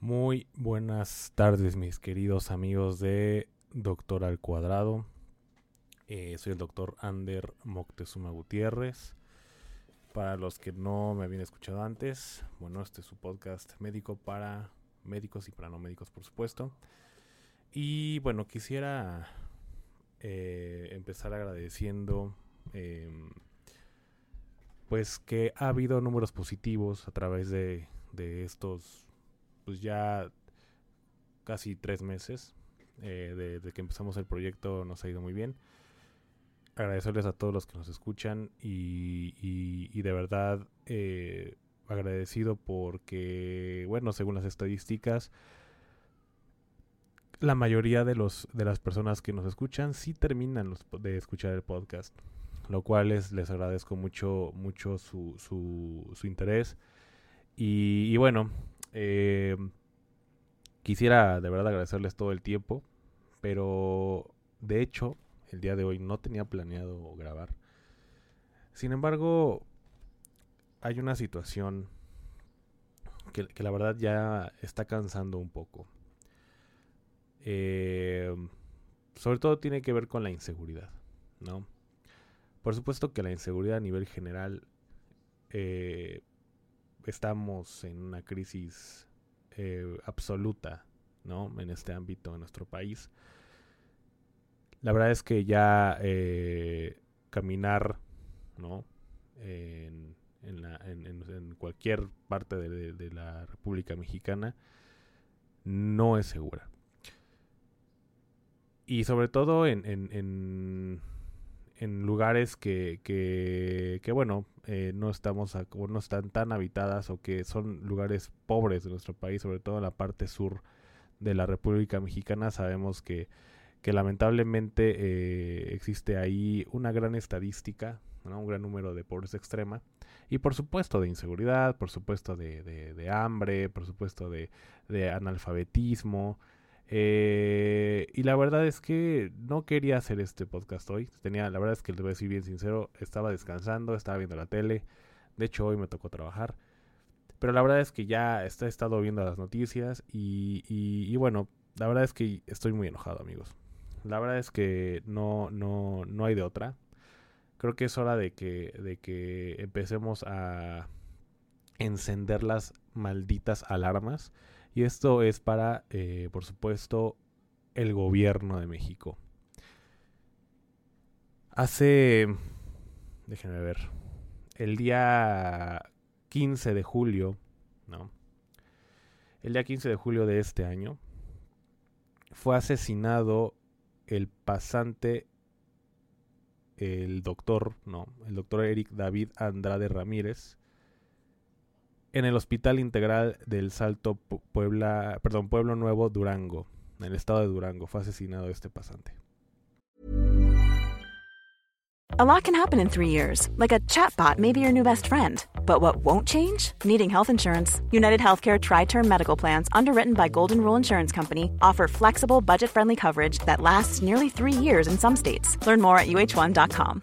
Muy buenas tardes, mis queridos amigos de Doctor al Cuadrado. Eh, soy el doctor Ander Moctezuma Gutiérrez. Para los que no me habían escuchado antes, bueno, este es su podcast médico para médicos y para no médicos, por supuesto. Y bueno, quisiera eh, empezar agradeciendo em, pues que ha habido números positivos a través de, de estos pues ya casi tres meses eh, desde que empezamos el proyecto nos ha ido muy bien. Agradecerles a todos los que nos escuchan y, de verdad eh, agradecido porque bueno según las estadísticas la mayoría de los de las personas que nos escuchan sí terminan de escuchar el podcast lo cual les agradezco mucho mucho su, su, su interés. Y, bueno eh, quisiera de verdad agradecerles todo el tiempo pero de hecho el día de hoy no tenía planeado grabar sin embargo hay una situación que, la verdad ya está cansando un poco eh, sobre todo tiene que ver con la inseguridad, ¿no? Por supuesto que la inseguridad a nivel general eh, estamos en una crisis eh, absoluta, ¿no? En este ámbito en nuestro país. La verdad es que ya caminar, ¿no? En, cualquier parte de la República Mexicana no es segura y sobre todo en, lugares que, que, que bueno, eh, no estamos no están tan habitadas o que son lugares pobres de nuestro país, sobre todo en la parte sur de la República Mexicana, sabemos que, que lamentablemente eh, existe ahí una gran estadística, un gran número de pobreza extrema y por supuesto de inseguridad, por supuesto de, de, de hambre, por supuesto de, de analfabetismo, eh, y la verdad es que no quería hacer este podcast hoy. Tenía, la verdad es que les voy a decir bien sincero, estaba descansando, estaba viendo la tele. De hecho, hoy me tocó trabajar. Pero la verdad es que ya he estado viendo las noticias y, y, bueno, la verdad es que estoy muy enojado, amigos. La verdad es que no, no, no hay de otra. Creo que es hora de que, de que empecemos a encender las malditas alarmas y esto es para, eh, por supuesto, el gobierno de México. Hace, déjenme ver, el día 15 de julio, ¿no? El día 15 de julio de este año fue asesinado el pasante, el doctor, no, el doctor Eric David Andrade Ramírez, en el Hospital Integral del Salto Puebla, perdón, Pueblo Nuevo, Durango, en el estado de Durango. Fue asesinado este pasante. A lot can happen in three years, like a chatbot may be your new best friend. But what won't change? Needing health insurance. United Healthcare Tri Term Medical Plans, underwritten by Golden Rule Insurance Company, offer flexible, budget friendly coverage that lasts nearly three years in some states. Learn more at uh1.com.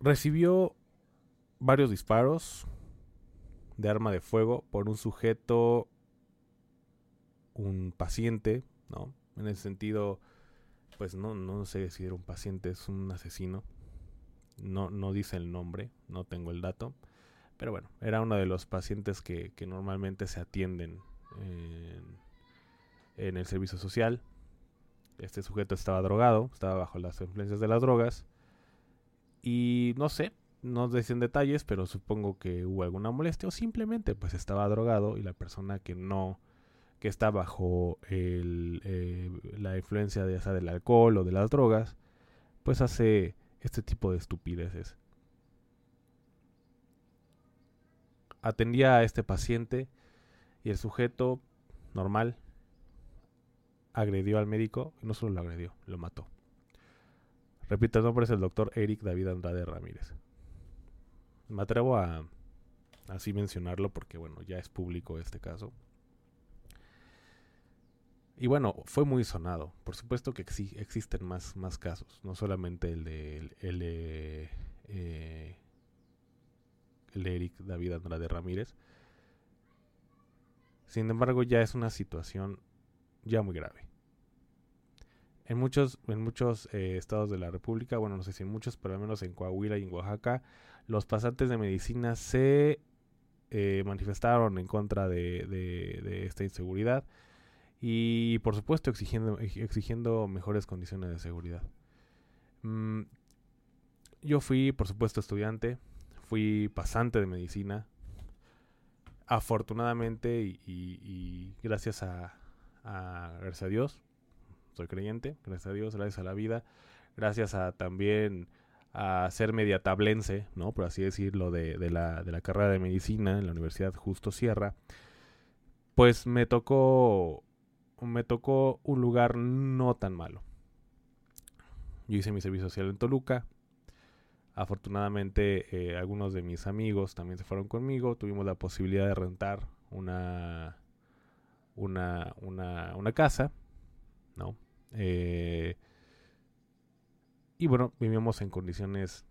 Recibió varios disparos de arma de fuego por un sujeto, un paciente, ¿no? En ese sentido, pues no, no sé si era un paciente, es un asesino. No, no dice el nombre, no tengo el dato. Pero bueno, era uno de los pacientes que, normalmente se atienden en, en el servicio social. Este sujeto estaba drogado, estaba bajo las influencias de las drogas. Y no sé, no dicen detalles, pero supongo que hubo alguna molestia o simplemente pues estaba drogado y la persona que no, que está bajo el, eh, la influencia de, esa del alcohol o de las drogas, pues hace este tipo de estupideces. Atendía a este paciente y el sujeto normal agredió al médico no solo lo agredió, lo mató. Repito, el nombre es el doctor Eric David Andrade Ramírez. Me atrevo a así mencionarlo porque, bueno, ya es público este caso. Y bueno, fue muy sonado. Por supuesto que existen más, más casos, no solamente el de, el, eh, el de Eric David Andrade Ramírez. Sin embargo, ya es una situación ya muy grave. En muchos, en muchos eh, estados de la República, bueno, no sé si en muchos, pero al menos en Coahuila y en Oaxaca, los pasantes de medicina se eh, manifestaron en contra de, esta inseguridad y por supuesto exigiendo, exigiendo mejores condiciones de seguridad. Mm, yo fui, por supuesto, estudiante, fui pasante de medicina. Afortunadamente y, gracias a, gracias a Dios, soy creyente, gracias a Dios, gracias a la vida, gracias a también a ser mediatablense, ¿no? Por así decirlo, de, la carrera de medicina en la Universidad Justo Sierra, pues me tocó, me tocó un lugar no tan malo. Yo hice mi servicio social en Toluca. Afortunadamente, eh, algunos de mis amigos también se fueron conmigo. Tuvimos la posibilidad de rentar una, una, una, una casa ¿no? Eh, y bueno, vivíamos en condiciones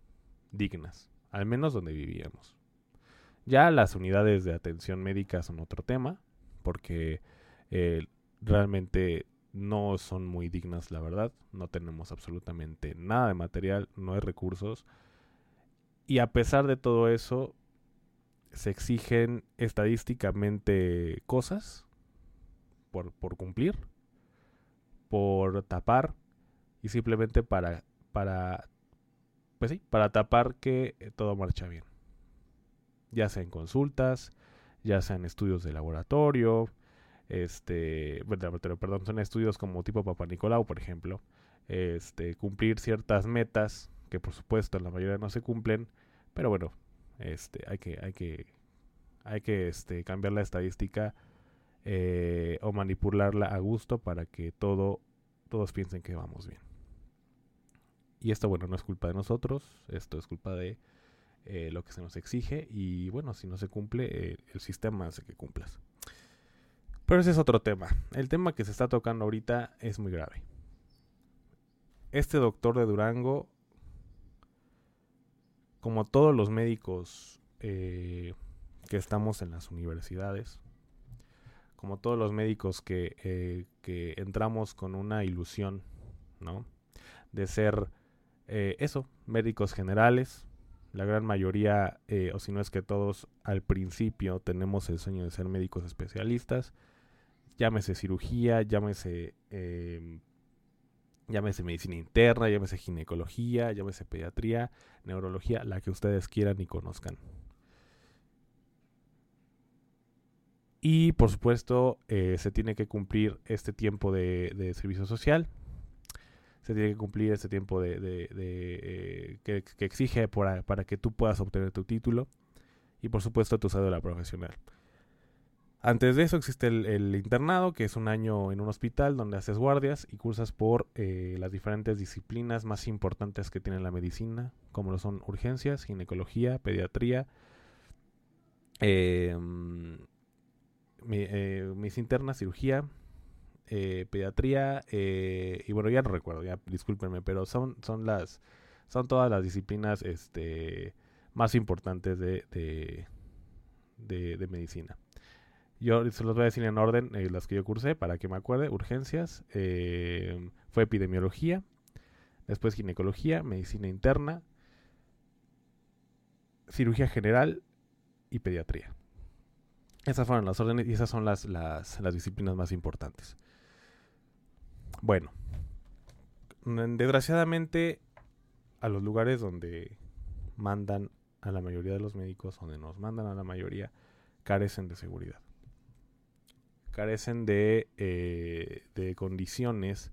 dignas, al menos donde vivíamos. Ya las unidades de atención médica son otro tema, porque eh, realmente no son muy dignas, la verdad. No tenemos absolutamente nada de material, no hay recursos. Y a pesar de todo eso, se exigen estadísticamente cosas por, por cumplir por tapar y simplemente para, para, pues sí, para tapar que eh, todo marcha bien. Ya sea en consultas, ya sea en estudios de laboratorio, este, perdón, son estudios como tipo Papa Nicolau, por ejemplo, este, cumplir ciertas metas que por supuesto en la mayoría no se cumplen, pero bueno, este, hay que, hay que, hay que este, cambiar la estadística eh, o manipularla a gusto para que todo, todos piensen que vamos bien. Y esto, bueno, no es culpa de nosotros, esto es culpa de eh, lo que se nos exige y bueno, si no se cumple, eh, el sistema hace que cumplas. Pero ese es otro tema. El tema que se está tocando ahorita es muy grave. Este doctor de Durango, como todos los médicos que estamos en las universidades, como todos los médicos que, eh, que entramos con una ilusión, ¿no? De ser eh, eso, médicos generales. La gran mayoría, eh, o si no es que todos al principio tenemos el sueño de ser médicos especialistas. Llámese cirugía, llámese, em, llámese medicina interna, llámese ginecología, llámese pediatría, neurología, la que ustedes quieran y conozcan. Y por supuesto, eh, se tiene que cumplir este tiempo de, servicio social. Se tiene que cumplir este tiempo de, eh, que, exige para, que tú puedas obtener tu título. Y por supuesto, tu cédula profesional. Antes de eso existe el, internado, que es un año en un hospital donde haces guardias y cursas por eh, las diferentes disciplinas más importantes que tiene la medicina, como lo son urgencias, ginecología, pediatría, eh, eh, mis internas, cirugía, eh, pediatría eh, y bueno, ya no recuerdo, ya discúlpenme, pero son, son las son todas las disciplinas este, más importantes de, de, medicina. Yo se los voy a decir en orden las que yo cursé para que me acuerde. Urgencias, Fue epidemiología, después ginecología, medicina interna, cirugía general y pediatría. Esas fueron las órdenes y esas son las, las, disciplinas más importantes. Bueno, desgraciadamente a los lugares donde mandan a la mayoría de los médicos, donde nos mandan a la mayoría, carecen de seguridad. Carecen de, eh, de condiciones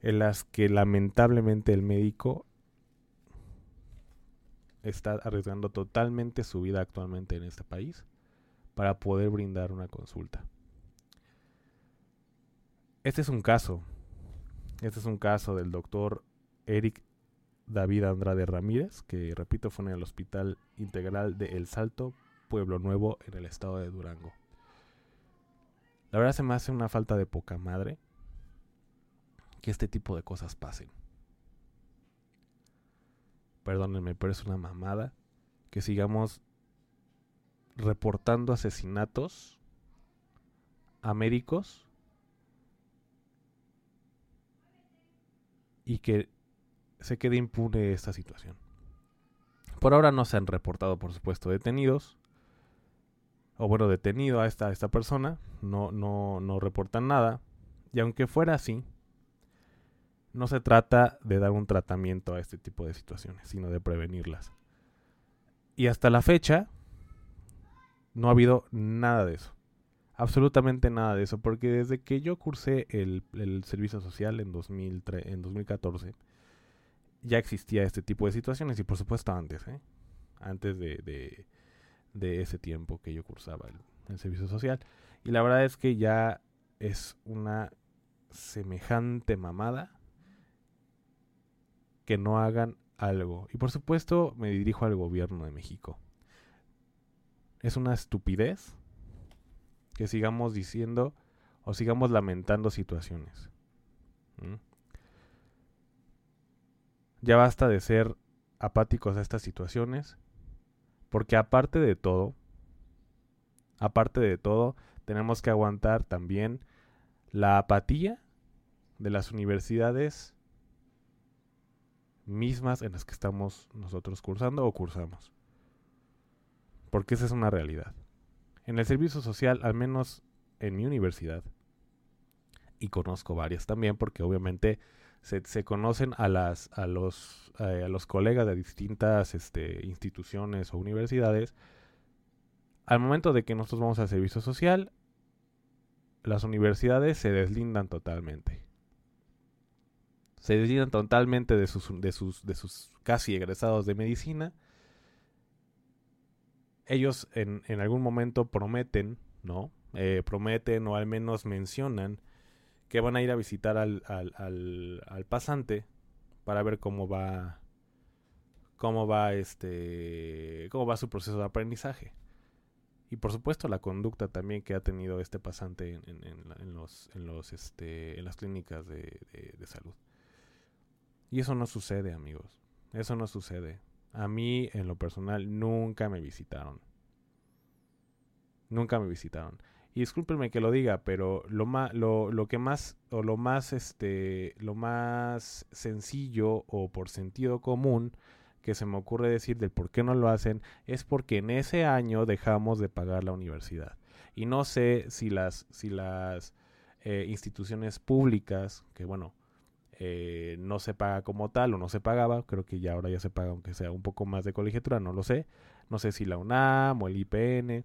en las que lamentablemente el médico está arriesgando totalmente su vida actualmente en este país para poder brindar una consulta. Este es un caso. Este es un caso del doctor Eric David Andrade Ramírez, que repito fue en el Hospital Integral de El Salto, Pueblo Nuevo, en el estado de Durango. La verdad se me hace una falta de poca madre que este tipo de cosas pasen. Perdónenme, pero es una mamada que sigamos reportando asesinatos a médicos y que se quede impune esta situación. Por ahora no se han reportado, por supuesto, detenidos. O bueno, detenido a esta, esta persona. No, no, no reportan nada. Y aunque fuera así, no se trata de dar un tratamiento a este tipo de situaciones, sino de prevenirlas. Y hasta la fecha, no ha habido nada de eso. Absolutamente nada de eso. Porque desde que yo cursé el, servicio social en, 2003, en 2014, ya existía este tipo de situaciones. Y por supuesto antes, ¿eh? Antes de, ese tiempo que yo cursaba el servicio social. Y la verdad es que ya es una semejante mamada que no hagan algo. Y por supuesto me dirijo al gobierno de México. Es una estupidez que sigamos diciendo o sigamos lamentando situaciones. Ya basta de ser apáticos a estas situaciones, porque aparte de todo, aparte de todo, tenemos que aguantar también la apatía de las universidades mismas en las que estamos nosotros cursando o cursamos. Porque esa es una realidad. En el servicio social, al menos en mi universidad, y conozco varias también, porque obviamente se, conocen a, las, a, los, eh, a los colegas de distintas este, instituciones o universidades. Al momento de que nosotros vamos al servicio social, las universidades se deslindan totalmente se deslindan totalmente de sus, de sus, de sus casi egresados de medicina. Ellos en, en algún momento prometen, ¿no? Eh, prometen o al menos mencionan que van a ir a visitar al, al, al, al pasante para ver cómo va cómo va este cómo va su proceso de aprendizaje y por supuesto la conducta también que ha tenido este pasante en, en, los en los este en las clínicas de, de salud y eso no sucede, amigos. Eso no sucede. A mí, en lo personal, nunca me visitaron. Nunca me visitaron. Y discúlpenme que lo diga, pero lo, lo, lo que más, o lo más, este, lo más sencillo o por sentido común que se me ocurre decir del por qué no lo hacen es porque en ese año dejamos de pagar la universidad. Y no sé si las, si las eh, instituciones públicas, que bueno, eh, no se paga como tal o no se pagaba, creo que ya ahora ya se paga aunque sea un poco más de colegiatura, no lo sé, no sé si la UNAM o el IPN,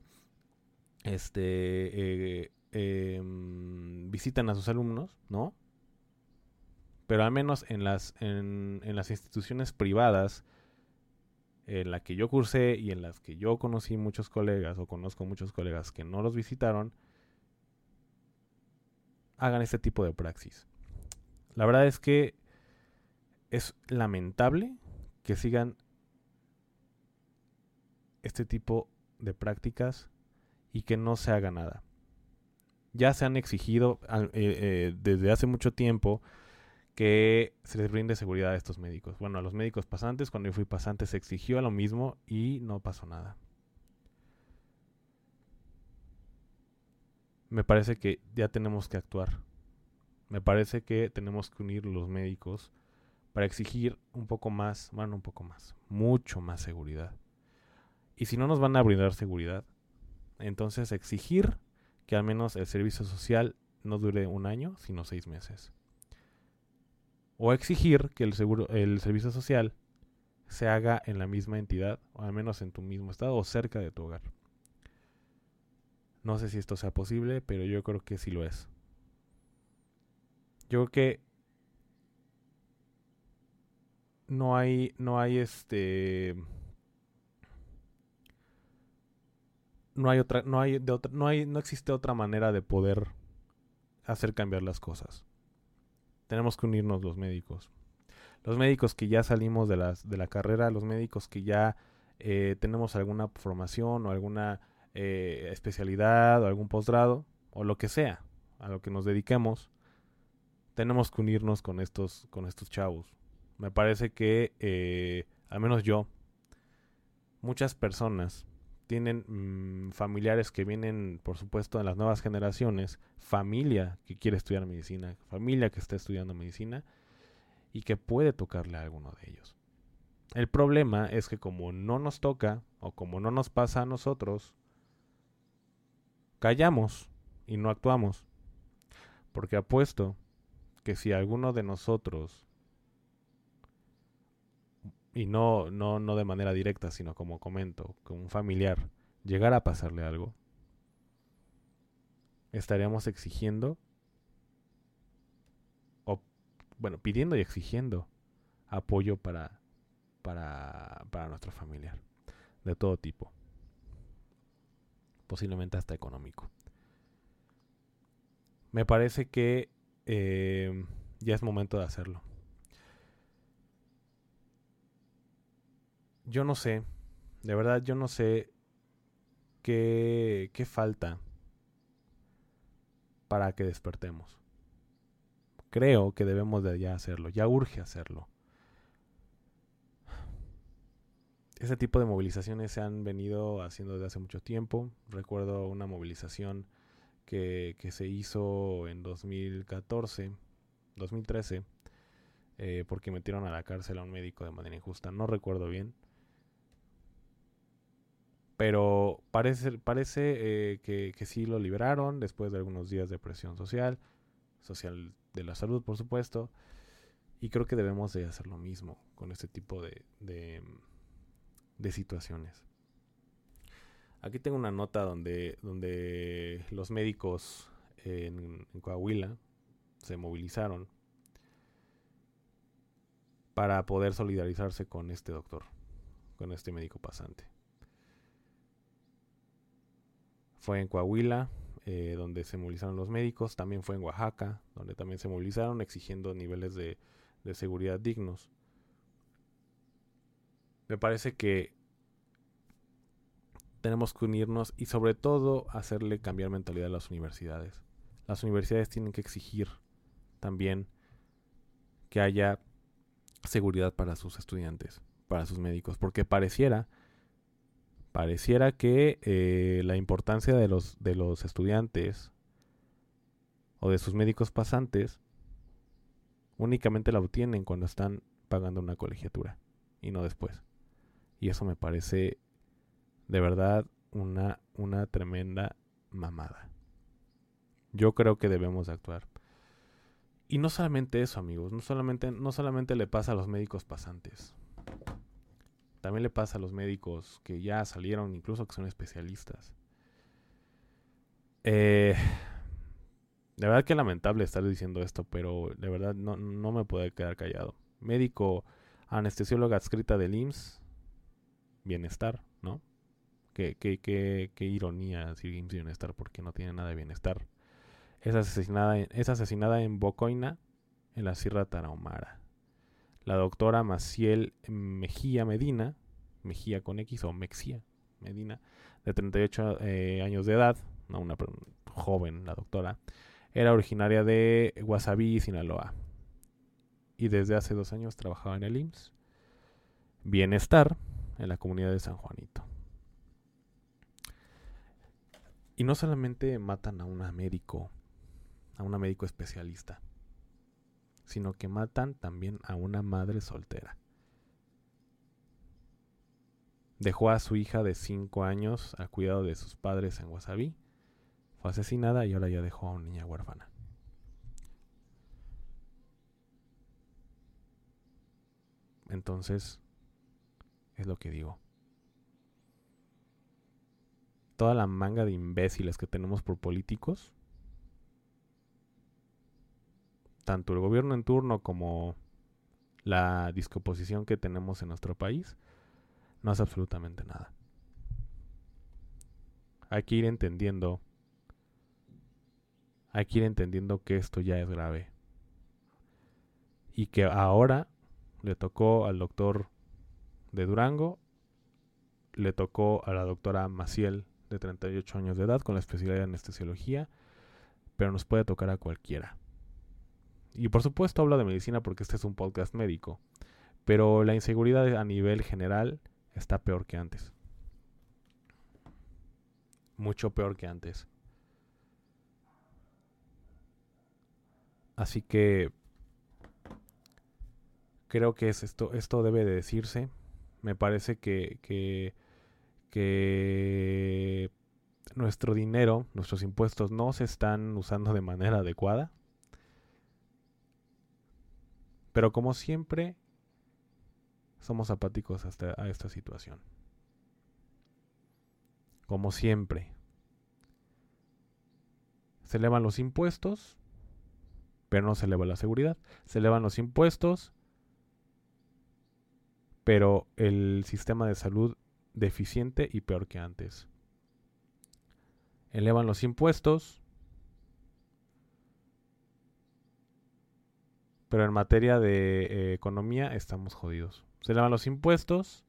este, eh, em, visitan a sus alumnos, ¿no? Pero al menos en las, en, las instituciones privadas, en la que yo cursé y en las que yo conocí muchos colegas o conozco muchos colegas que no los visitaron, hagan este tipo de praxis. La verdad es que es lamentable que sigan este tipo de prácticas y que no se haga nada. Ya se han exigido eh, eh, desde hace mucho tiempo que se les brinde seguridad a estos médicos. Bueno, a los médicos pasantes, cuando yo fui pasante se exigió lo mismo y no pasó nada. Me parece que ya tenemos que actuar Me parece que tenemos que unir los médicos para exigir un poco más, bueno, un poco más, mucho más seguridad. Y si no nos van a brindar seguridad, entonces exigir que al menos el servicio social no dure un año, sino seis meses. O exigir que el, seguro, el servicio social se haga en la misma entidad, o al menos en tu mismo estado o cerca de tu hogar. No sé si esto sea posible, pero yo creo que sí lo es. Yo creo que no hay, no hay este, no hay otra, no hay de otra, no hay, no existe otra manera de poder hacer cambiar las cosas. Tenemos que unirnos los médicos. Los médicos que ya salimos de, las, de la carrera, los médicos que ya eh, tenemos alguna formación o alguna eh, especialidad o algún posgrado o lo que sea a lo que nos dediquemos, tenemos que unirnos con estos, con estos chavos. Me parece que, eh, al menos yo, muchas personas tienen mm, familiares que vienen, por supuesto, en las nuevas generaciones, familia que quiere estudiar medicina, familia que está estudiando medicina y que puede tocarle a alguno de ellos. El problema es que como no nos toca o como no nos pasa a nosotros, callamos y no actuamos. Porque apuesto que si alguno de nosotros y no, no, no de manera directa, sino como comento, con un familiar, llegara a pasarle algo, estaríamos exigiendo, o bueno, pidiendo y exigiendo apoyo para, para, para nuestro familiar, de todo tipo, posiblemente hasta económico. Me parece que eh, ya es momento de hacerlo. yo no sé, de verdad yo no sé qué, qué falta para que despertemos. Creo que debemos de ya hacerlo, ya urge hacerlo. Ese tipo de movilizaciones se han venido haciendo desde hace mucho tiempo. Recuerdo una movilización que, se hizo en 2014, 2013, eh, porque metieron a la cárcel a un médico de manera injusta. No recuerdo bien. Pero parece, parece eh, que, que, sí lo liberaron después de algunos días de presión social, social de la salud, por supuesto. Y creo que debemos de hacer lo mismo con este tipo de, de, de situaciones. Aquí tengo una nota donde, donde los médicos en, Coahuila se movilizaron para poder solidarizarse con este doctor, con este médico pasante. Fue en Coahuila, eh, donde se movilizaron los médicos. También fue en Oaxaca, donde también se movilizaron exigiendo niveles de seguridad dignos. Me parece que tenemos que unirnos y sobre todo hacerle cambiar mentalidad a las universidades. Las universidades tienen que exigir también que haya seguridad para sus estudiantes, para sus médicos, porque pareciera pareciera que eh, la importancia de los, de los estudiantes o de sus médicos pasantes únicamente la obtienen cuando están pagando una colegiatura y no después. Y eso me parece de verdad una, una tremenda mamada. Yo creo que debemos actuar. Y no solamente eso, amigos, no solamente, no solamente le pasa a los médicos pasantes. También le pasa a los médicos que ya salieron, incluso que son especialistas. Eh, de verdad que lamentable estar diciendo esto, pero de verdad no, no me puedo quedar callado. Médico anestesióloga adscrita del IMSS, bienestar, ¿no? Qué, ironía decir IMSS bienestar porque no tiene nada de bienestar. Es asesinada, es asesinada en Bocoina, en la Sierra Tarahumara la doctora Maciel Mejía Medina, Mejía con X o Mexía Medina, de 38 eh, años de edad, una joven la doctora, era originaria de Guasabí, Sinaloa. Y desde hace dos años trabajaba en el IMSS. Bienestar en la comunidad de San Juanito. Y no solamente matan a una médico, a una médico especialista, sino que matan también a una madre soltera. Dejó a su hija de 5 años al cuidado de sus padres en Wasabi. Fue asesinada y ahora ya dejó a una niña huérfana. Entonces, es lo que digo. Toda la manga de imbéciles que tenemos por políticos, tanto el gobierno en turno como la discoposición que tenemos en nuestro país, no hace absolutamente nada. Hay que ir entendiendo, hay que ir entendiendo que esto ya es grave. Y que ahora le tocó al doctor de Durango, le tocó a la doctora Maciel de 38 años de edad con la especialidad de anestesiología, pero nos puede tocar a cualquiera. Y por supuesto hablo de medicina porque este es un podcast médico, pero la inseguridad a nivel general está peor que antes. Mucho peor que antes. Así que creo que es esto, esto debe de decirse. Me parece que, que, que nuestro dinero, nuestros impuestos no se están usando de manera adecuada. Pero como siempre, somos apáticos hasta a esta situación. Como siempre. Se elevan los impuestos, pero no se eleva la seguridad. Se elevan los impuestos, pero el sistema de salud deficiente y peor que antes. Elevan los impuestos, pero en materia de eh, economía estamos jodidos. Se elevan los impuestos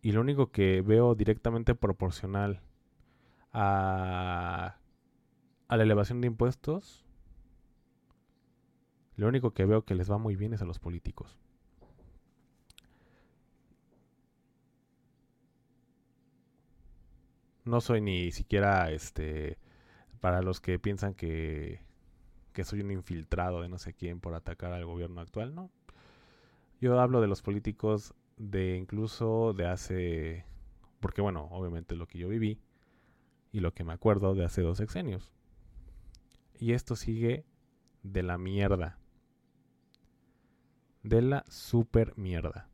y lo único que veo directamente proporcional a, a la elevación de impuestos, lo único que veo que les va muy bien es a los políticos. No soy ni siquiera este para los que piensan que, que soy un infiltrado de no sé quién por atacar al gobierno actual, no. Yo hablo de los políticos de incluso de hace porque bueno, obviamente lo que yo viví y lo que me acuerdo de hace dos sexenios. Y esto sigue de la mierda. De la super mierda.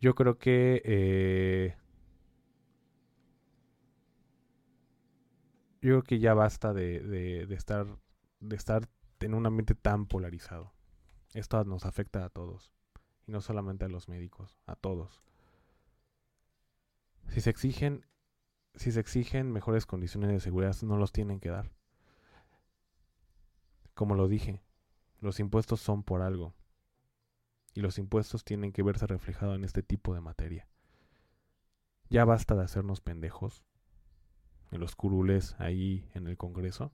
Yo creo que eh, yo creo que ya basta de, de, estar de estar en un ambiente tan polarizado. Esto nos afecta a todos y no solamente a los médicos, a todos. Si se exigen si se exigen mejores condiciones de seguridad, no los tienen que dar. Como lo dije, los impuestos son por algo y los impuestos tienen que verse reflejados en este tipo de materia. Ya basta de hacernos pendejos en los curules ahí en el Congreso.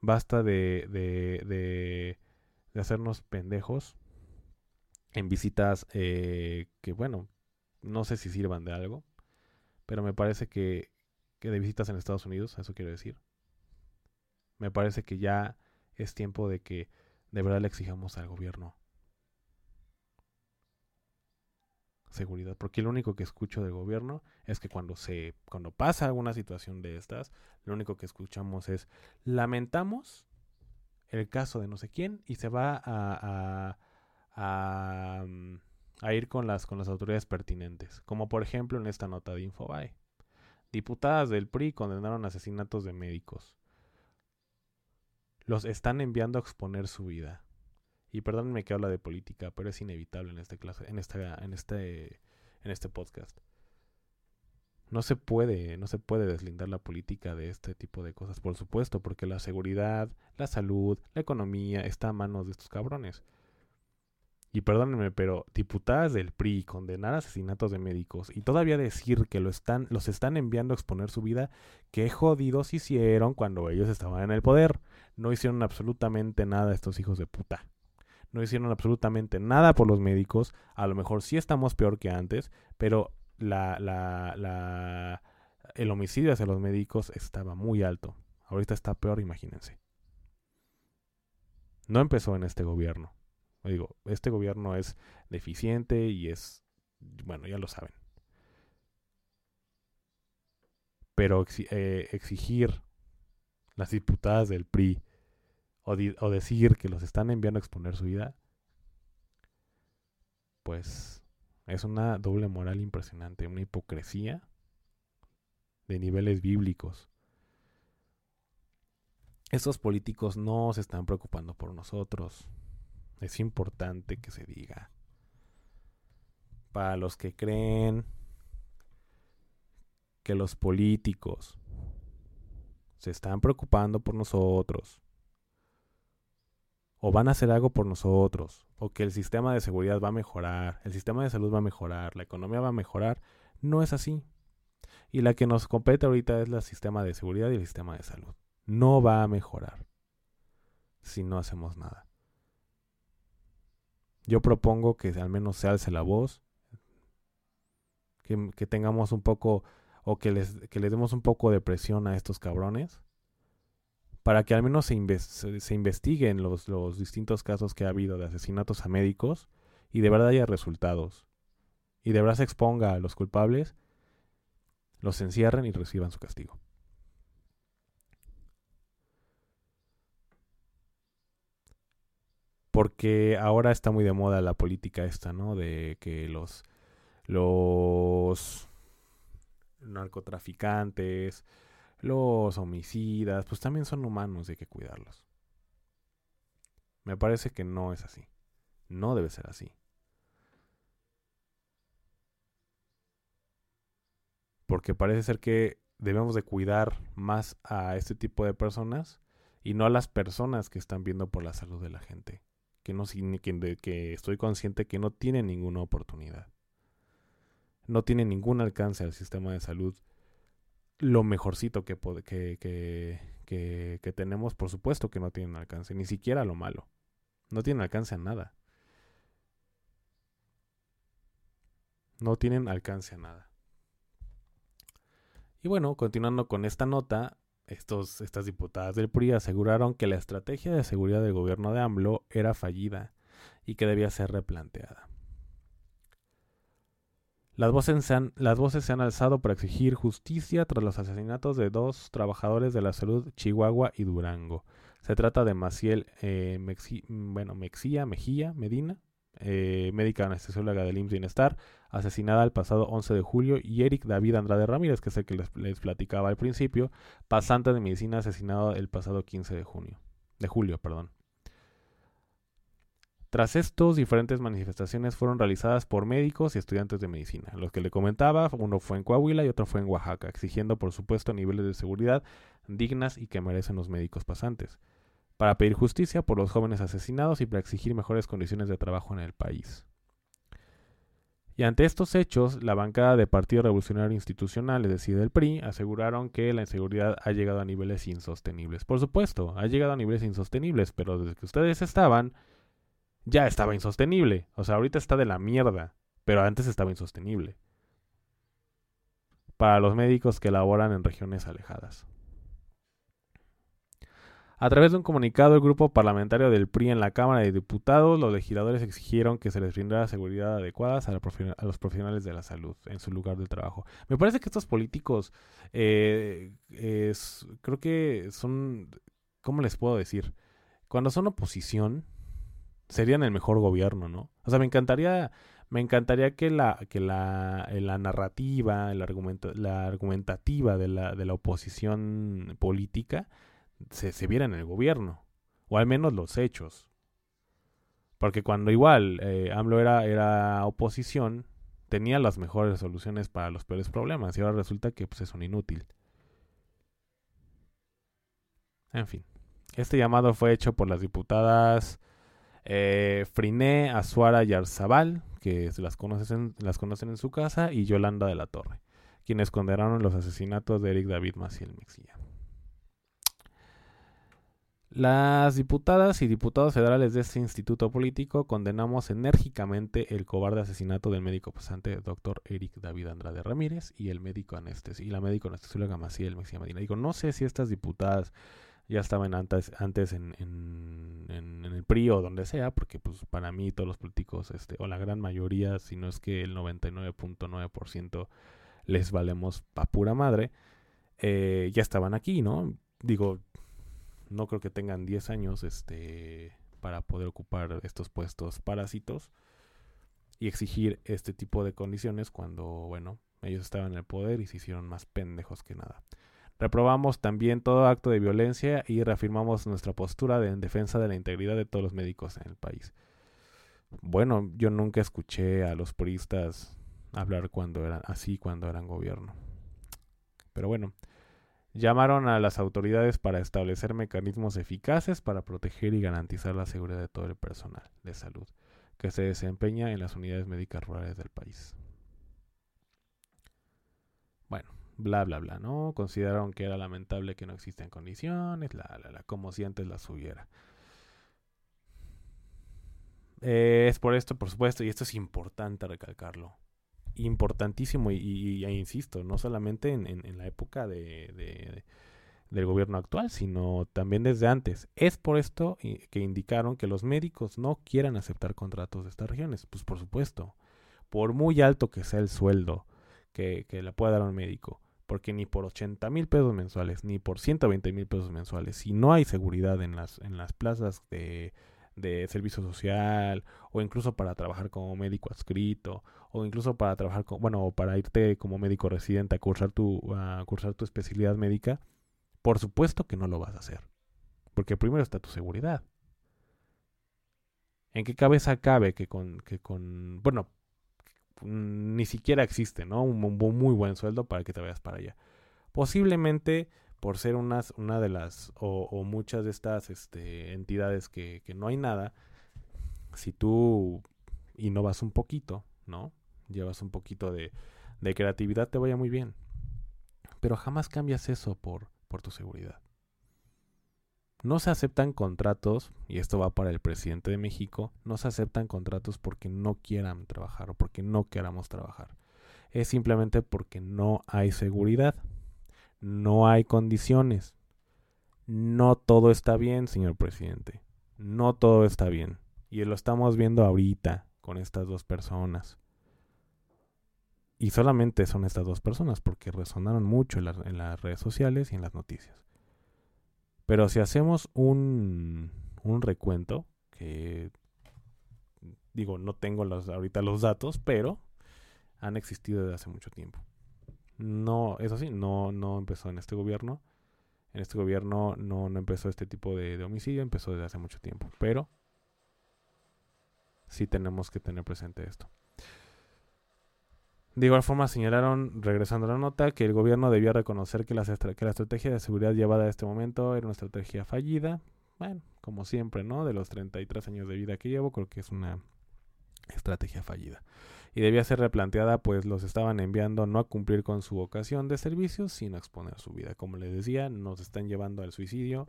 Basta de, de, de, de hacernos pendejos en visitas eh, que, bueno, no sé si sirvan de algo, pero me parece que, que de visitas en Estados Unidos, eso quiero decir. Me parece que ya es tiempo de que de verdad le exijamos al gobierno seguridad, porque lo único que escucho del gobierno es que cuando se cuando pasa alguna situación de estas, lo único que escuchamos es lamentamos el caso de no sé quién y se va a, a, a, mm, ir con las con las autoridades pertinentes, como por ejemplo en esta nota de Infobae. Diputadas del PRI condenaron asesinatos de médicos los están enviando a exponer su vida. Y perdónenme que habla de política, pero es inevitable en este clase, en esta, en este, en este podcast. No se puede, no se puede deslindar la política de este tipo de cosas, por supuesto, porque la seguridad, la salud, la economía está a manos de estos cabrones. Y perdónenme, pero diputadas del PRI condenar asesinatos de médicos y todavía decir que lo están, los están enviando a exponer su vida, qué jodidos hicieron cuando ellos estaban en el poder. No hicieron absolutamente nada estos hijos de puta. No hicieron absolutamente nada por los médicos. A lo mejor sí estamos peor que antes, pero la, la, la, el homicidio hacia los médicos estaba muy alto. Ahorita está peor, imagínense. No empezó en este gobierno. Digo, este gobierno es deficiente y es, bueno, ya lo saben. Pero eh, exigir las diputadas del PRI o, decir que los están enviando a exponer su vida, pues es una doble moral impresionante, una hipocresía de niveles bíblicos. Estos políticos no se están preocupando por nosotros. Es importante que se diga. Para los que creen que los políticos se están preocupando por nosotros, o van a hacer algo por nosotros, o que el sistema de seguridad va a mejorar, el sistema de salud va a mejorar, la economía va a mejorar, no es así. Y la que nos compete ahorita es el sistema de seguridad y el sistema de salud. No va a mejorar si no hacemos nada. Yo propongo que al menos se alce la voz, que, tengamos un poco, o que les, demos un poco de presión a estos cabrones para que al menos se, se investiguen los, los distintos casos que ha habido de asesinatos a médicos y de verdad haya resultados. Y de verdad se exponga a los culpables, los encierren y reciban su castigo. Porque ahora está muy de moda la política esta, ¿no? De que los, narcotraficantes, los homicidas, pues también son humanos y hay que cuidarlos. Me parece que no es así. No debe ser así. Porque parece ser que debemos de cuidar más a este tipo de personas y no a las personas que están viendo por la salud de la gente. Que, no, estoy consciente que no tienen ninguna oportunidad. No tienen ningún alcance al sistema de salud lo mejorcito que, que, que, tenemos, por supuesto que no tienen alcance, ni siquiera lo malo. No tienen alcance a nada. No tienen alcance a nada. Y bueno, continuando con esta nota, estos, estas diputadas del PRI aseguraron que la estrategia de seguridad del gobierno de AMLO era fallida y que debía ser replanteada. Las voces, se han, las voces se han alzado para exigir justicia tras los asesinatos de dos trabajadores de la salud Chihuahua y Durango. Se trata de Maciel eh, bueno, Mexía, Mejía, Medina, eh, médica anestesióloga del IMSS Bienestar, asesinada el pasado 11 de julio, y Eric David Andrade Ramírez, que es el que les, les, platicaba al principio, pasante de medicina asesinado el pasado 15 de junio, de julio, perdón. Tras estos, diferentes manifestaciones fueron realizadas por médicos y estudiantes de medicina. Los que le comentaba, uno fue en Coahuila y otro fue en Oaxaca, exigiendo por supuesto niveles de seguridad dignas y que merecen los médicos pasantes, para pedir justicia por los jóvenes asesinados y para exigir mejores condiciones de trabajo en el país. Y ante estos hechos, la bancada de Partido Revolucionario Institucional, es decir, del PRI, aseguraron que la inseguridad ha llegado a niveles insostenibles. Por supuesto, ha llegado a niveles insostenibles, pero desde que ustedes estaban, ya estaba insostenible. O sea, ahorita está de la mierda, pero antes estaba insostenible. Para los médicos que laboran en regiones alejadas. A través de un comunicado, el grupo parlamentario del PRI en la Cámara de Diputados, los legisladores exigieron que se les brindara seguridad adecuada a, los profesionales de la salud en su lugar de trabajo. Me parece que estos políticos, eh, creo que son, ¿cómo les puedo decir? Cuando son oposición, serían el mejor gobierno, ¿no? O sea, me encantaría, me encantaría que la, que la, la narrativa, la, la argumentativa de la, de la oposición política se, se viera en el gobierno, o al menos los hechos. Porque cuando igual eh, AMLO era, era oposición, tenía las mejores soluciones para los peores problemas, y ahora resulta que pues, es un inútil. En fin, este llamado fue hecho por las diputadas eh, Friné, Azuara y Arzabal, que las conocen, las conocen en su casa, y Yolanda de la Torre, quienes condenaron los asesinatos de Eric David Maciel Mexía. Las diputadas y diputados federales de este instituto político condenamos enérgicamente el cobarde asesinato del médico pasante doctor Eric David Andrade Ramírez y el médico anestesista y la médico anestesióloga Maciel Mexia Medina. Digo, no sé si estas diputadas ya estaban antes, antes en, en, el PRI o donde sea, porque pues para mí todos los políticos, este, o la gran mayoría, si no es que el 99.9% les valemos pa' pura madre, eh, ya estaban aquí, ¿no? Digo, no creo que tengan 10 años este, para poder ocupar estos puestos parásitos y exigir este tipo de condiciones cuando, bueno, ellos estaban en el poder y se hicieron más pendejos que nada. Reprobamos también todo acto de violencia y reafirmamos nuestra postura de, en defensa de la integridad de todos los médicos en el país. Bueno, yo nunca escuché a los puristas hablar cuando eran así cuando eran gobierno. Pero bueno, llamaron a las autoridades para establecer mecanismos eficaces para proteger y garantizar la seguridad de todo el personal de salud que se desempeña en las unidades médicas rurales del país. Bueno, bla bla bla, ¿no? Consideraron que era lamentable que no existían condiciones, la, la, la, como si antes las hubiera. Eh, es por esto, por supuesto, y esto es importante recalcarlo importantísimo y, e insisto, no solamente en, la época de, del gobierno actual, sino también desde antes. Es por esto que indicaron que los médicos no quieran aceptar contratos de estas regiones. Pues por supuesto, por muy alto que sea el sueldo que, que le pueda dar un médico, porque ni por 80 mil pesos mensuales, ni por 120 mil pesos mensuales, si no hay seguridad en las, en las plazas de de servicio social o incluso para trabajar como médico adscrito o incluso para trabajar con, bueno, para irte como médico residente a cursar tu a cursar tu especialidad médica, por supuesto que no lo vas a hacer. Porque primero está tu seguridad. ¿En qué cabeza cabe que con que con bueno, ni siquiera existe, ¿no? Un, un muy buen sueldo para que te vayas para allá. Posiblemente por ser una de las o, muchas de estas este, entidades que, no hay nada, si tú innovas un poquito, ¿no? Llevas un poquito de, de creatividad, te vaya muy bien. Pero jamás cambias eso por, por tu seguridad. No se aceptan contratos, y esto va para el presidente de México, no se aceptan contratos porque no quieran trabajar o porque no queramos trabajar. Es simplemente porque no hay seguridad no hay condiciones. No todo está bien, señor presidente. No todo está bien. Y lo estamos viendo ahorita con estas dos personas. Y solamente son estas dos personas porque resonaron mucho en, las redes sociales y en las noticias. Pero si hacemos un, recuento, que digo, no tengo los, ahorita los datos, pero han existido desde hace mucho tiempo. No, eso sí, no, no empezó en este gobierno. En este gobierno no, no empezó este tipo de, homicidio, empezó desde hace mucho tiempo. Pero sí tenemos que tener presente esto. De igual forma señalaron, regresando a la nota, que el gobierno debía reconocer que, que la estrategia de seguridad llevada a este momento era una estrategia fallida. Bueno, como siempre, ¿no? De los 33 años de vida que llevo, creo que es una estrategia fallida y debía ser replanteada pues los estaban enviando no a cumplir con su vocación de servicio sino a exponer su vida. Como les decía nos están llevando al suicidio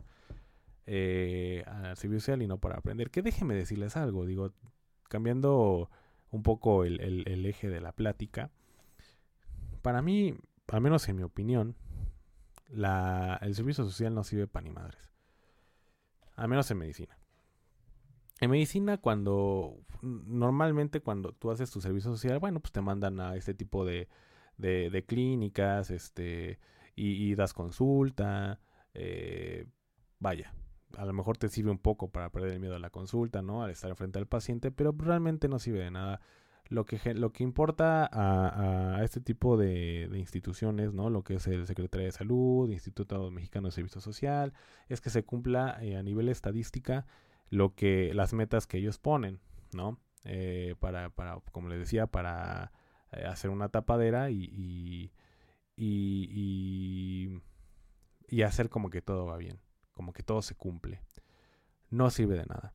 eh, al servicio social y no para aprender. Que déjenme decirles algo digo cambiando un poco el, eje de la plática para mí al menos en mi opinión el servicio social no sirve para ni madres. Al menos en medicina en medicina, cuando normalmente cuando tú haces tu servicio social, bueno, pues te mandan a este tipo de, de, clínicas, este, y, das consulta, eh, vaya, a lo mejor te sirve un poco para perder el miedo a la consulta, ¿no? Al estar frente al paciente, pero realmente no sirve de nada. Lo que, lo que importa a, a este tipo de, de, instituciones, ¿no? Lo que es el Secretario de Salud, Instituto Mexicano de Servicio Social, es que se cumpla eh, a nivel estadística lo que las metas que ellos ponen, ¿no? Eh, para, para, como les decía, para eh, hacer una tapadera y, y, y, y, hacer como que todo va bien, como que todo se cumple. No sirve de nada.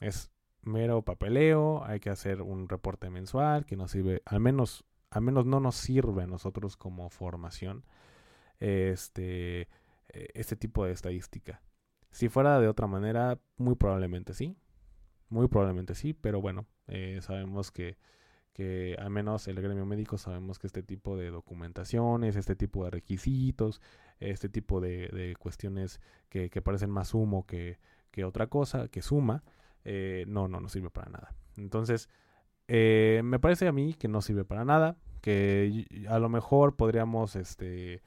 Es mero papeleo, hay que hacer un reporte mensual que nos sirve, al menos, al menos no nos sirve a nosotros como formación este, e, este tipo de estadística Si fuera de otra manera, muy probablemente sí. Muy probablemente sí, pero bueno, eh, sabemos que, que al menos el gremio médico sabemos que este tipo de documentaciones, este tipo de requisitos, este tipo de, cuestiones que, parecen más humo que, otra cosa, que suma, eh, no, no, no sirve para nada. Entonces, eh, me parece a mí que no sirve para nada, que a lo mejor podríamos, este,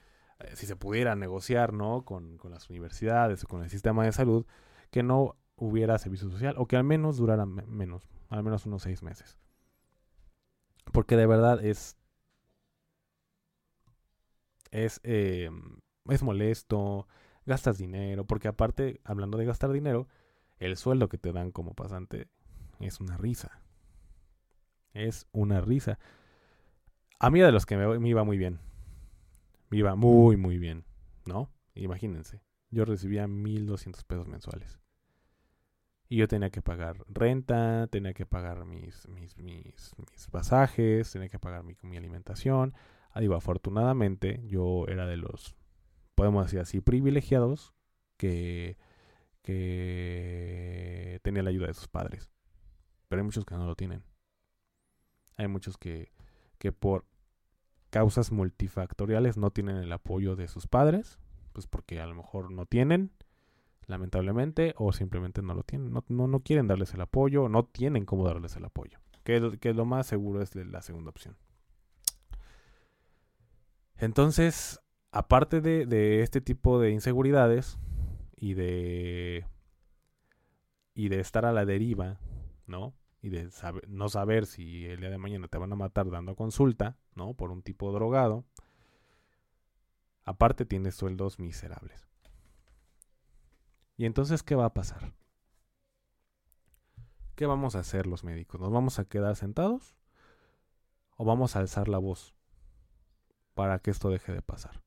si se pudiera negociar, ¿no? Con, con las universidades o con el sistema de salud, que no hubiera servicio social o que al menos durara menos, al menos unos seis meses. Porque de verdad es. Es, eh, es molesto, gastas dinero, porque aparte, hablando de gastar dinero, el sueldo que te dan como pasante es una risa. Es una risa. A mí de los que me, me iba muy bien. Iba muy, muy bien, ¿no? Imagínense. Yo recibía 1.200 pesos mensuales. Y yo tenía que pagar renta, tenía que pagar mis, mis, mis, pasajes, tenía que pagar mi, mi alimentación. Ah, digo, afortunadamente yo era de los, podemos decir así, privilegiados que, que tenía la ayuda de sus padres. Pero hay muchos que no lo tienen. Hay muchos que, que por causas multifactoriales no tienen el apoyo de sus padres, pues porque a lo mejor no tienen lamentablemente, o simplemente no lo tienen, no, no, quieren darles el apoyo, no tienen cómo darles el apoyo, que, que lo más seguro es la segunda opción. Entonces, aparte de, de, este tipo de inseguridades y de y de estar a la deriva, ¿no? Y de no saber si el día de mañana te van a matar dando consulta, ¿no? Por un tipo drogado. Aparte tienes sueldos miserables. ¿Y entonces qué va a pasar? ¿Qué vamos a hacer los médicos? ¿Nos vamos a quedar sentados? ¿O vamos a alzar la voz para que esto deje de pasar?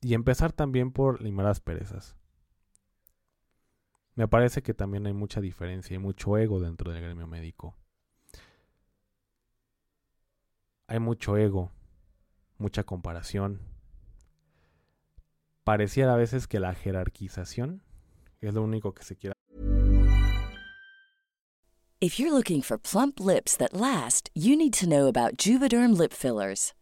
Y empezar también por limar las perezas. Me parece que también hay mucha diferencia y mucho ego dentro del gremio médico. Hay mucho ego mucha comparación. Pareciera a veces que la jerarquización es lo único que se quiere. If you're looking for plump lips that last, you need to know about Juvederm lip fillers.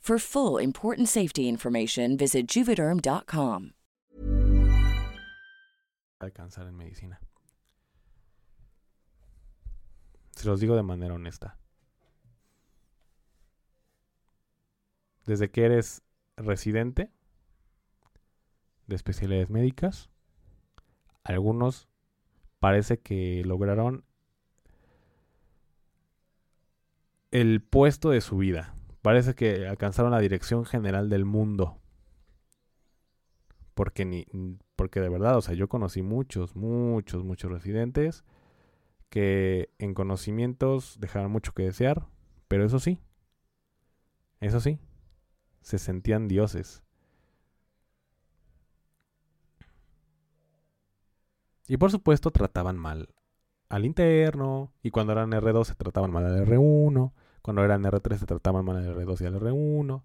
For full important safety information, visit juvederm.com. Alcanzar en medicina. Se los digo de manera honesta. Desde que eres residente de especialidades médicas, algunos parece que lograron el puesto de su vida parece que alcanzaron la dirección general del mundo. Porque ni porque de verdad, o sea, yo conocí muchos, muchos, muchos residentes que en conocimientos dejaron mucho que desear, pero eso sí, eso sí, se sentían dioses. Y por supuesto trataban mal al interno, y cuando eran R2 se trataban mal al R1, cuando eran R3 se trataban mal al R2 y al R1.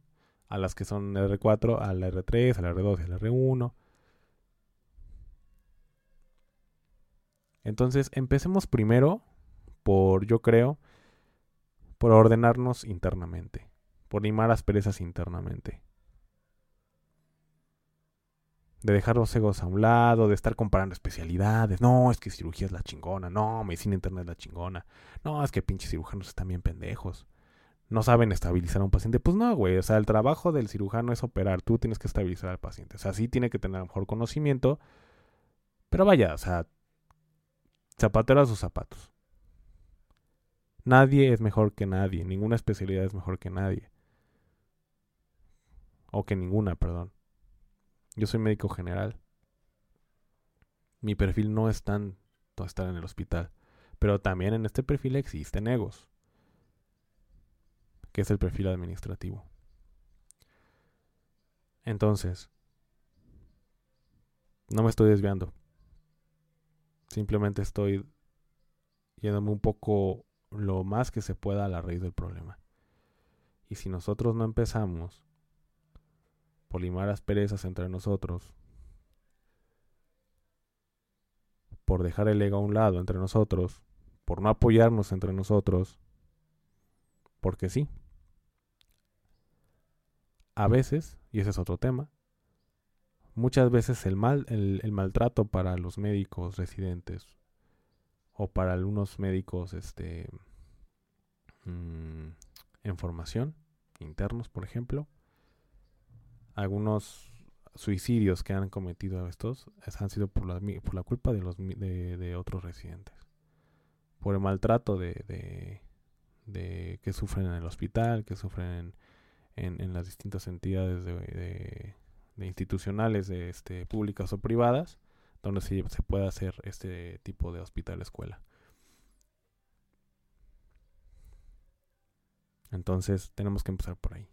A las que son R4, al R3, al R2 y al R1. Entonces, empecemos primero por, yo creo, por ordenarnos internamente, por limar las perezas internamente. De dejar los egos a un lado, de estar comparando especialidades. No, es que cirugía es la chingona. No, medicina interna es la chingona. No, es que pinches cirujanos están bien pendejos. No saben estabilizar a un paciente. Pues no, güey. O sea, el trabajo del cirujano es operar. Tú tienes que estabilizar al paciente. O sea, sí tiene que tener mejor conocimiento. Pero vaya, o sea, zapatero sus zapatos. Nadie es mejor que nadie. Ninguna especialidad es mejor que nadie. O que ninguna, perdón. Yo soy médico general. Mi perfil no es tanto estar en el hospital. Pero también en este perfil existen egos. Que es el perfil administrativo. Entonces, no me estoy desviando. Simplemente estoy yéndome un poco lo más que se pueda a la raíz del problema. Y si nosotros no empezamos por limar asperezas entre nosotros, por dejar el ego a un lado entre nosotros, por no apoyarnos entre nosotros, porque sí. A veces, y ese es otro tema, muchas veces el, mal, el, maltrato para los médicos residentes o para algunos médicos este, mm, en formación, internos por ejemplo, algunos suicidios que han cometido estos han sido por la, por la culpa de, los, de, otros residentes. Por el maltrato de, de, que sufren en el hospital, que sufren en, las distintas entidades de, institucionales, de, este, públicas o privadas, donde se, se puede hacer este tipo de hospital escuela. Entonces tenemos que empezar por ahí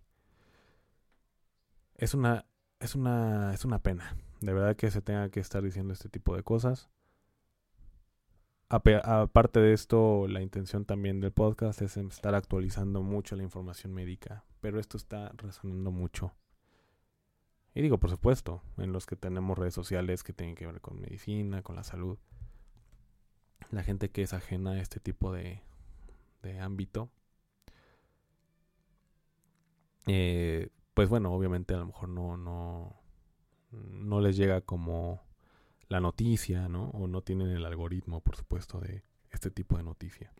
es una, es una, es una pena. De verdad que se tenga que estar diciendo este tipo de cosas. Aparte de esto, la intención también del podcast es estar actualizando mucho la información médica. Pero esto está resonando mucho. Y digo, por supuesto, en los que tenemos redes sociales que tienen que ver con medicina, con la salud. La gente que es ajena a este tipo de, de ámbito. Eh, pues bueno, obviamente a lo mejor no, no, no les llega como la noticia, ¿no? O no tienen el algoritmo, por supuesto, de este tipo de noticia.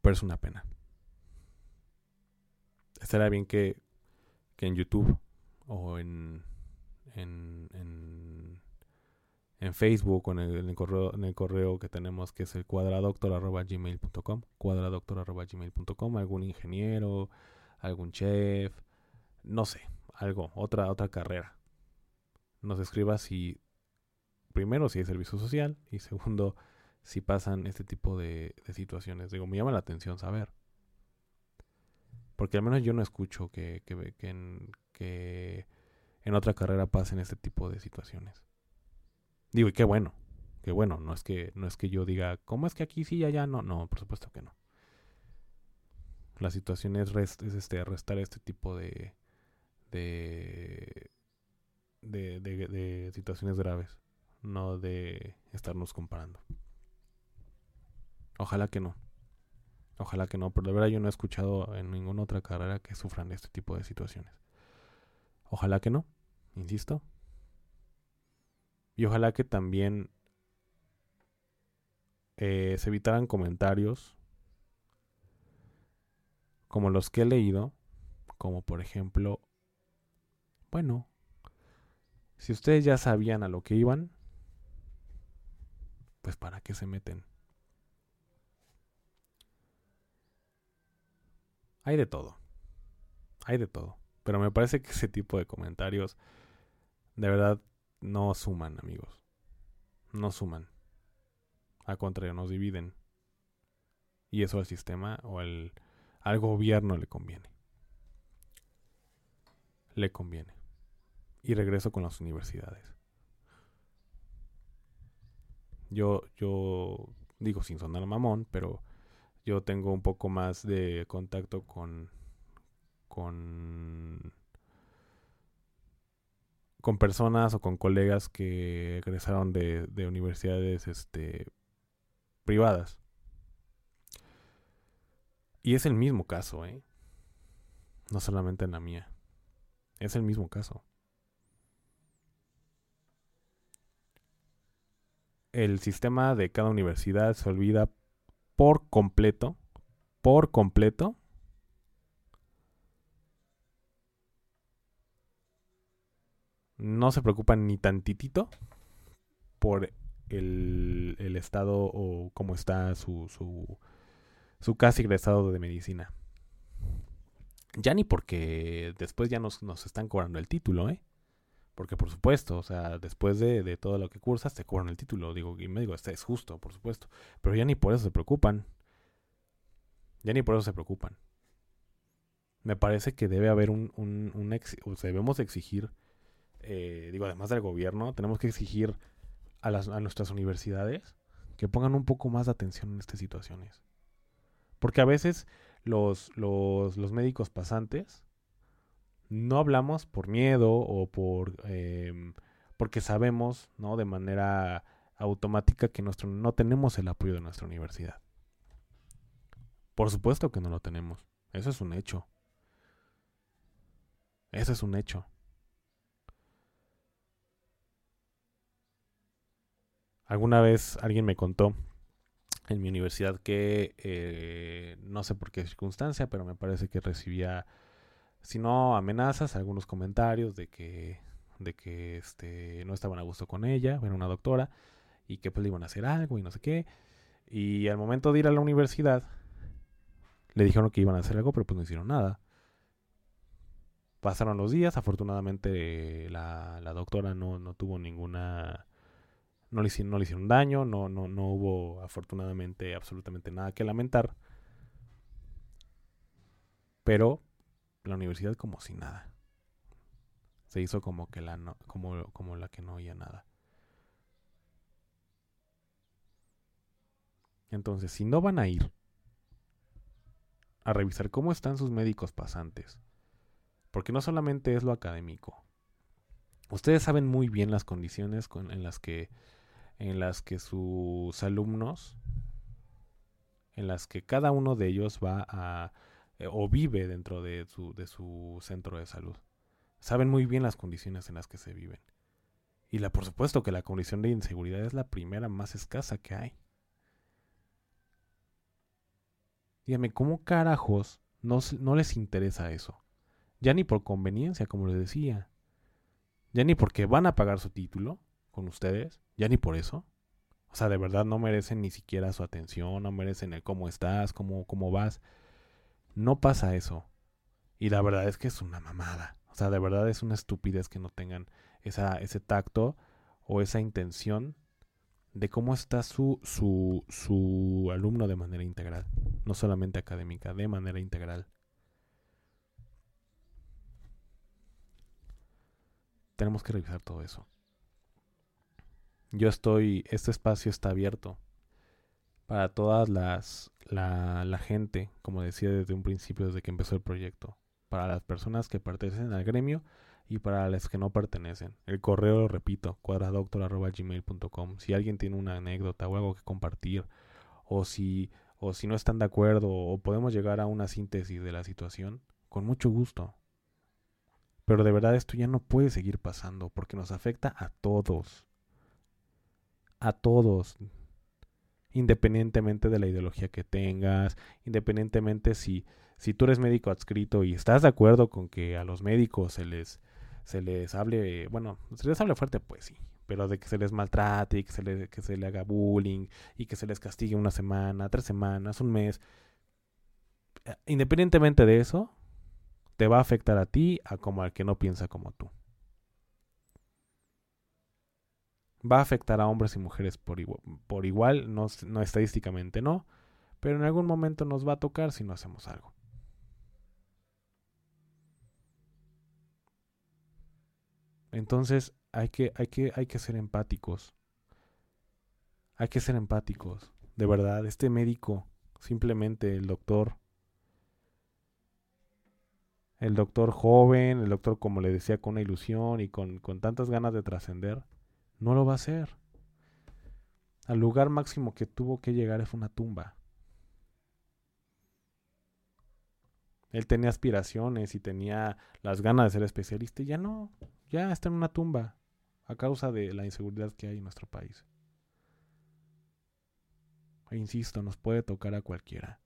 Pero es una pena. Estaría bien que, que en YouTube o en, en, en, Facebook o en el, en el, correo, en el correo que tenemos que es el cuadradoctor.gmail.com cuadradoctor.gmail.com algún ingeniero, algún chef, no sé, algo, otra, otra carrera. Nos escriba si, primero, si hay servicio social y segundo, si pasan este tipo de, situaciones. Digo, me llama la atención saber. Porque al menos yo no escucho que, que, que, en, que en otra carrera pasen este tipo de situaciones. Digo, y qué bueno, qué bueno, no es que, no es que yo diga, ¿cómo es que aquí sí y allá no? No, por supuesto que no. La situación es, este, arrestar este tipo de de, de, de, situaciones graves, no de estarnos comparando. Ojalá que no. Ojalá que no, pero de verdad yo no he escuchado en ninguna otra carrera que sufran este tipo de situaciones. Ojalá que no, insisto. Y ojalá que también eh, se evitaran comentarios como los que he leído, como por ejemplo, bueno, si ustedes ya sabían a lo que iban, pues para qué se meten. Hay de todo. Hay de todo. Pero me parece que ese tipo de comentarios de verdad no suman, amigos. No suman. Al contrario, nos dividen. Y eso al sistema o al al gobierno le conviene. Le conviene. Y regreso con las universidades. Yo, yo digo sin sonar mamón, pero yo tengo un poco más de contacto con con con personas o con colegas que egresaron de, de universidades este privadas y es el mismo caso, ¿eh? No solamente en la mía. Es el mismo caso. El sistema de cada universidad se olvida por completo, por completo, no se preocupan ni tantitito por el, el estado o cómo está su, su, su casi egresado de medicina. Ya ni porque después ya nos, nos están cobrando el título, ¿eh? Porque por supuesto, o sea, después de, de, todo lo que cursas, te cobran el título. Digo, y me digo, este es justo, por supuesto. Pero ya ni por eso se preocupan. Ya ni por eso se preocupan. Me parece que debe haber un, un, un o sea, debemos exigir, eh, digo, además del gobierno, tenemos que exigir a, las, a nuestras universidades que pongan un poco más de atención en estas situaciones. Porque a veces los, los, médicos pasantes no hablamos por miedo o por eh, porque sabemos, ¿no? De manera automática que nuestro, no tenemos el apoyo de nuestra universidad. Por supuesto que no lo tenemos. Eso es un hecho. Eso es un hecho. Alguna vez alguien me contó en mi universidad que eh, no sé por qué circunstancia, pero me parece que recibía, si no amenazas, algunos comentarios de que, de que este, no estaban a gusto con ella, era una doctora, y que pues le iban a hacer algo y no sé qué. Y al momento de ir a la universidad, le dijeron que iban a hacer algo, pero pues no hicieron nada. Pasaron los días, afortunadamente la, la doctora no, no tuvo ninguna no le, hicieron, no daño, no, no, no hubo afortunadamente absolutamente nada que lamentar. Pero la universidad como si nada. Se hizo como que la como, como la que no oía nada. Entonces, si no van a ir a revisar cómo están sus médicos pasantes, porque no solamente es lo académico, ustedes saben muy bien las condiciones en las que en las que sus alumnos, en las que cada uno de ellos va a eh, o vive dentro de su, de su centro de salud. Saben muy bien las condiciones en las que se viven. Y la, por supuesto que la condición de inseguridad es la primera más escasa que hay. Dígame, ¿cómo carajos no, no les interesa eso? Ya ni por conveniencia, como les decía. Ya ni porque van a pagar su título con ustedes, ya ni por eso. O sea, de verdad no merecen ni siquiera su atención, no merecen el cómo estás, cómo, cómo vas. No pasa eso. Y la verdad es que es una mamada. O sea, de verdad es una estupidez que no tengan esa, ese tacto o esa intención de cómo está su, su, su alumno de manera integral. No solamente académica, de manera integral. Tenemos que revisar todo eso. Yo estoy, este espacio está abierto para todas las, la, gente, como decía desde un principio, desde que empezó el proyecto, para las personas que pertenecen al gremio y para las que no pertenecen. El correo, lo repito, cuadradoctor.gmail.com. Si alguien tiene una anécdota o algo que compartir, o si, o si no están de acuerdo, o podemos llegar a una síntesis de la situación, con mucho gusto. Pero de verdad esto ya no puede seguir pasando porque nos afecta a todos a todos, independientemente de la ideología que tengas, independientemente si, si tú eres médico adscrito y estás de acuerdo con que a los médicos se les, se les hable, bueno, se les hable fuerte, pues sí, pero de que se les maltrate y que se, le, que se le haga bullying y que se les castigue una semana, tres semanas, un mes, eh, independientemente de eso, te va a afectar a ti a como al que no piensa como tú. Va a afectar a hombres y mujeres por igual, por igual no, no estadísticamente no, pero en algún momento nos va a tocar si no hacemos algo. Entonces hay que, hay que, hay que ser empáticos. Hay que ser empáticos. De verdad, este médico, simplemente el doctor, el doctor joven, el doctor, como le decía, con una ilusión y con, con tantas ganas de trascender, no lo va a hacer. Al lugar máximo que tuvo que llegar fue una tumba. Él tenía aspiraciones y tenía las ganas de ser especialista y ya no, ya está en una tumba a causa de la inseguridad que hay en nuestro país. E insisto, nos puede tocar a cualquiera.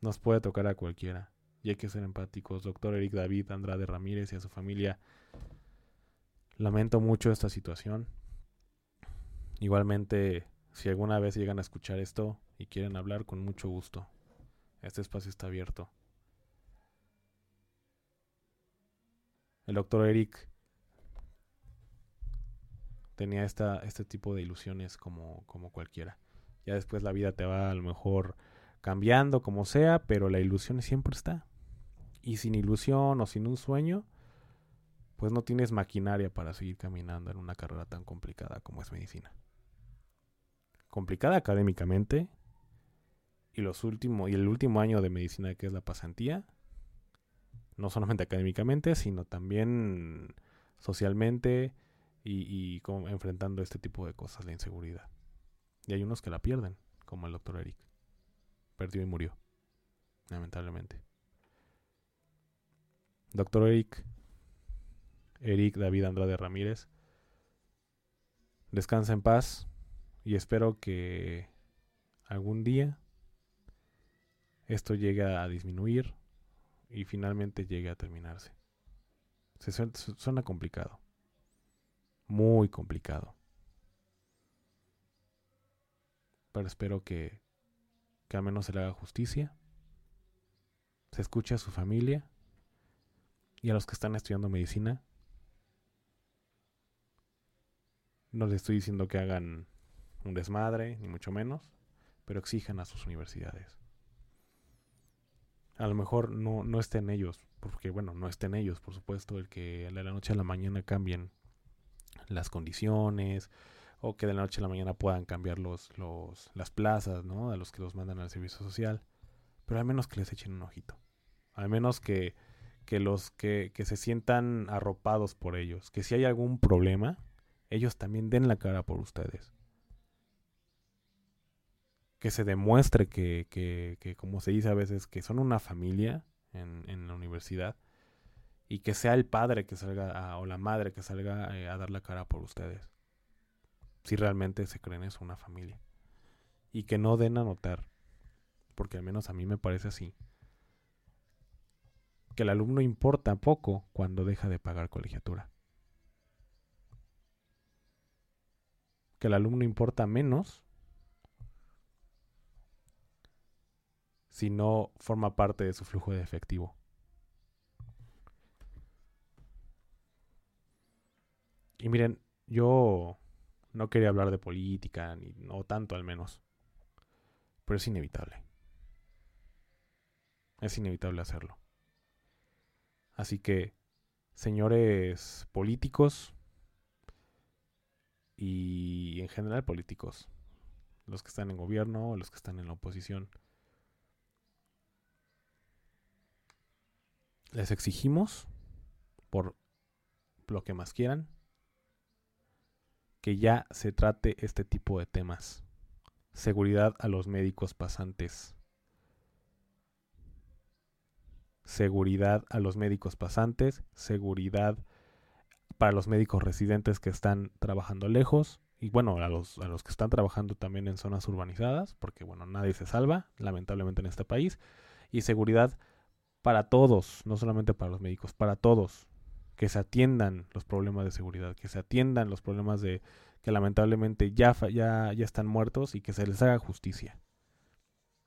Nos puede tocar a cualquiera. Y hay que ser empáticos. Doctor Eric David Andrade Ramírez y a su familia. Lamento mucho esta situación. Igualmente, si alguna vez llegan a escuchar esto y quieren hablar, con mucho gusto. Este espacio está abierto. El doctor Eric tenía esta, este tipo de ilusiones como, como cualquiera. Ya después la vida te va a lo mejor cambiando como sea, pero la ilusión siempre está. Y sin ilusión o sin un sueño, pues no tienes maquinaria para seguir caminando en una carrera tan complicada como es medicina. Complicada académicamente y los últimos y el último año de medicina que es la pasantía, no solamente académicamente, sino también socialmente y, enfrentando este tipo de cosas de inseguridad. Y hay unos que la pierden, como el doctor Eric. Perdió y murió, lamentablemente. Doctor Eric, Eric David Andrade Ramírez, descansa en paz y espero que algún día esto llegue a disminuir y finalmente llegue a terminarse. Se suena complicado muy complicado. Pero espero que, que al menos se le haga justicia, se escuche a su familia y a los que están estudiando medicina. No les estoy diciendo que hagan un desmadre, ni mucho menos, pero exijan a sus universidades. A lo mejor no, no estén ellos, porque bueno, no estén ellos, por supuesto, el que de la noche a la mañana cambien las condiciones o que de la noche a la mañana puedan cambiar los, los, las plazas, ¿no? A los que los mandan al servicio social. Pero al menos que les echen un ojito. Al menos que, que los que, que se sientan arropados por ellos. Que si hay algún problema, ellos también den la cara por ustedes. Que se demuestre que, que, que como se dice a veces, que son una familia en, en la universidad y que sea el padre que salga o la madre que salga eh, a dar la cara por ustedes. Si realmente se creen eso una familia. Y que no den a notar, porque al menos a mí me parece así, que el alumno importa poco cuando deja de pagar colegiatura. Que el alumno importa menos si no forma parte de su flujo de efectivo. Y miren, yo no quería hablar de política, ni no tanto al menos. Pero es inevitable. Es inevitable hacerlo. Así que, señores políticos y en general políticos, los que están en gobierno los que están en la oposición, les exigimos, por lo que más quieran, que ya se trate este tipo de temas. Seguridad a los médicos pasantes. Seguridad a los médicos pasantes. Seguridad para los médicos residentes que están trabajando lejos. Y bueno, a los, a los que están trabajando también en zonas urbanizadas, porque bueno, nadie se salva, lamentablemente en este país. Y seguridad para todos, no solamente para los médicos, para todos que se atiendan los problemas de seguridad, que se atiendan los problemas de que lamentablemente ya, ya, ya están muertos y que se les haga justicia.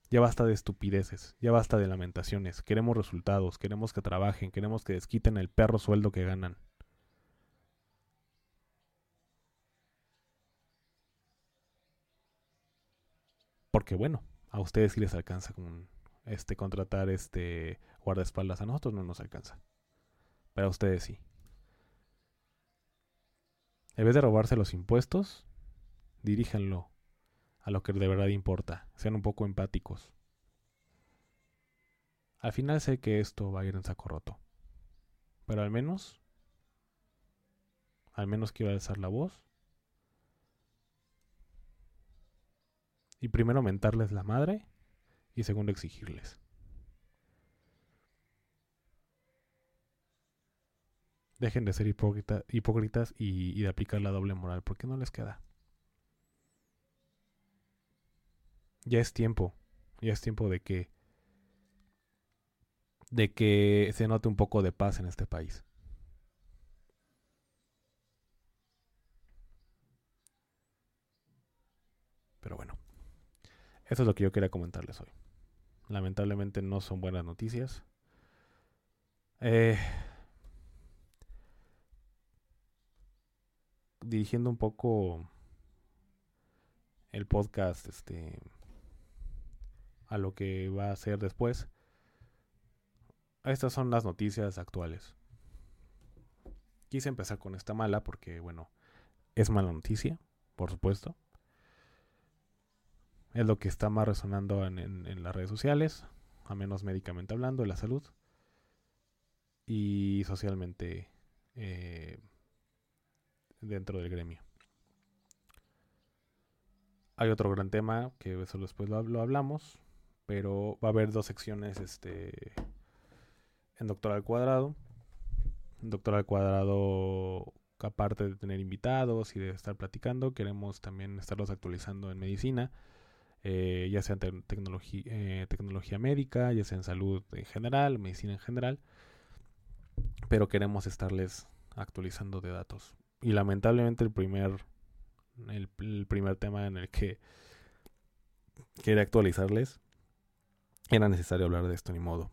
Ya basta de estupideces, ya basta de lamentaciones. Queremos resultados, queremos que trabajen, queremos que desquiten el perro sueldo que ganan. Porque bueno, a ustedes sí les alcanza con este contratar este guardaespaldas, a nosotros no nos alcanza. Pero ustedes sí. En vez de robarse los impuestos, diríjanlo a lo que de verdad importa. Sean un poco empáticos. Al final sé que esto va a ir en saco roto. Pero al menos, al menos quiero alzar la voz. Y primero mentarles la madre y segundo exigirles. Dejen de ser hipócritas y, de aplicar la doble moral, porque no les queda. Ya es tiempo, ya es tiempo de que de que se note un poco de paz en este país. Pero bueno, eso es lo que yo quería comentarles hoy. Lamentablemente no son buenas noticias. Eh, dirigiendo un poco el podcast este a lo que va a ser después. Estas son las noticias actuales. Quise empezar con esta mala porque, bueno, es mala noticia, por supuesto. Es lo que está más resonando en, las redes sociales, a menos médicamente hablando, de la salud. Y socialmente eh, dentro del gremio. Hay otro gran tema que eso después lo, hablamos, pero va a haber dos secciones este, en Doctor al Cuadrado. Doctor al Cuadrado, aparte de tener invitados y de estar platicando, queremos también estarlos actualizando en medicina, eh, ya sea en eh, tecnología médica, ya sea en salud en general, medicina en general, pero queremos estarles actualizando de datos y lamentablemente el primer el, primer tema en el que quería actualizarles era necesario hablar de esto ni modo.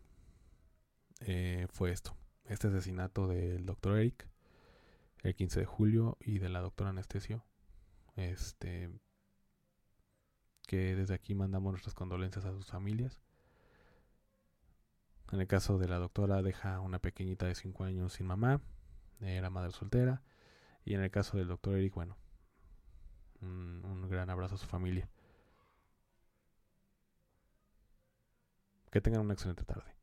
Eh, fue esto este asesinato del doctor Eric el 15 de julio y de la doctora Anestesio. Este que desde aquí mandamos nuestras condolencias a sus familias. En el caso de la doctora deja una pequeñita de 5 años sin mamá era madre soltera y en el caso del doctor Eric, bueno, un, gran abrazo a su familia. Que tengan una excelente tarde.